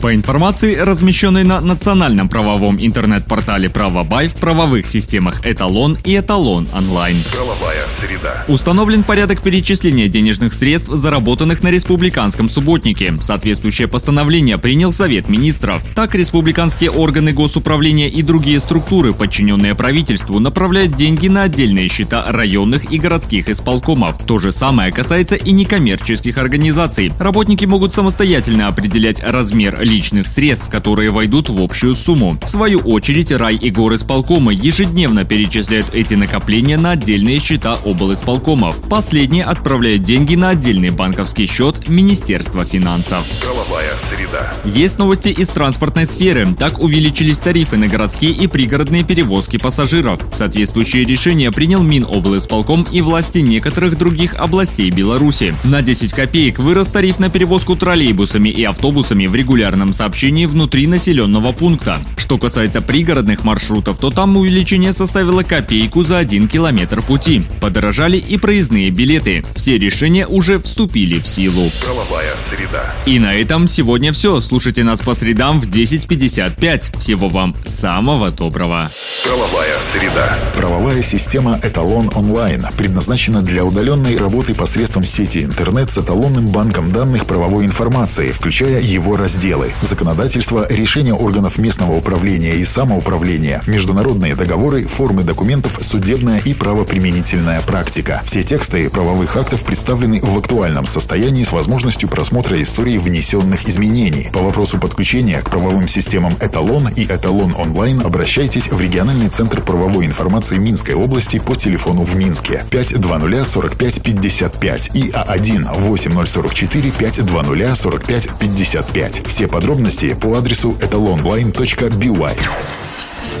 По информации, размещенной на национальном правовом интернет-портале «Правобай» в правовых системах «Эталон» и «Эталон онлайн». Правовая среда. Установлен порядок перечисления денежных средств, заработанных на республиканском субботнике. Соответствующее постановление принял Совет министров. Так, республиканские органы госуправления и другие структуры, подчиненные правительству, направляют деньги на отдельные счета районных и городских исполкомов. То же самое касается и некоммерческих организаций. Работники могут самостоятельно определять размер личных средств, которые войдут в общую сумму. В свою очередь, рай и горы исполкомы ежедневно перечисляют эти накопления на отдельные счета обл. исполкомов. Последние отправляют деньги на отдельный банковский счет Министерства финансов. Правовая среда. Есть новости из транспортной сферы. Так увеличились тарифы на городские и пригородные перевозки пассажиров. Соответствующее решение принял Миноблсполком и власти некоторых других областей Беларуси. На 10 копеек вырос тариф на перевозку троллейбусами и автобусами в регулярном сообщении внутри населенного пункта. Что касается пригородных маршрутов, то там увеличение составило копейку за один километр пути. Подорожали и проездные билеты. Все решения уже вступили в силу. Правовая среда. И на этом сегодня все. Слушайте нас по средам в 10.55. Всего вам самого доброго. Правовая среда. Правовая система «Эталон онлайн» предназначена для удаленной работы посредством сети интернет с эталонным банком данных правовой информации, включая его разделы. Законодательство, решения органов местного управления и самоуправления, международные договоры, формы документов, судебная и правоприменительная практика. Все тексты правовых актов представлены в актуальном состоянии с возможностью просмотра истории внесенных изменений. По вопросу подключения к правовым системам «Эталон» и «Эталон онлайн» обращайтесь в региональный центр правовой информации Минской области по телефону в Минске 520 45 55 и А1 8044 520 45 55. Все подробности по адресу etalonline.by.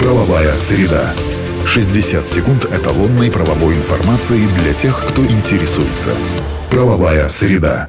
Правовая среда. 60 секунд эталонной правовой информации для тех, кто интересуется. Правовая среда.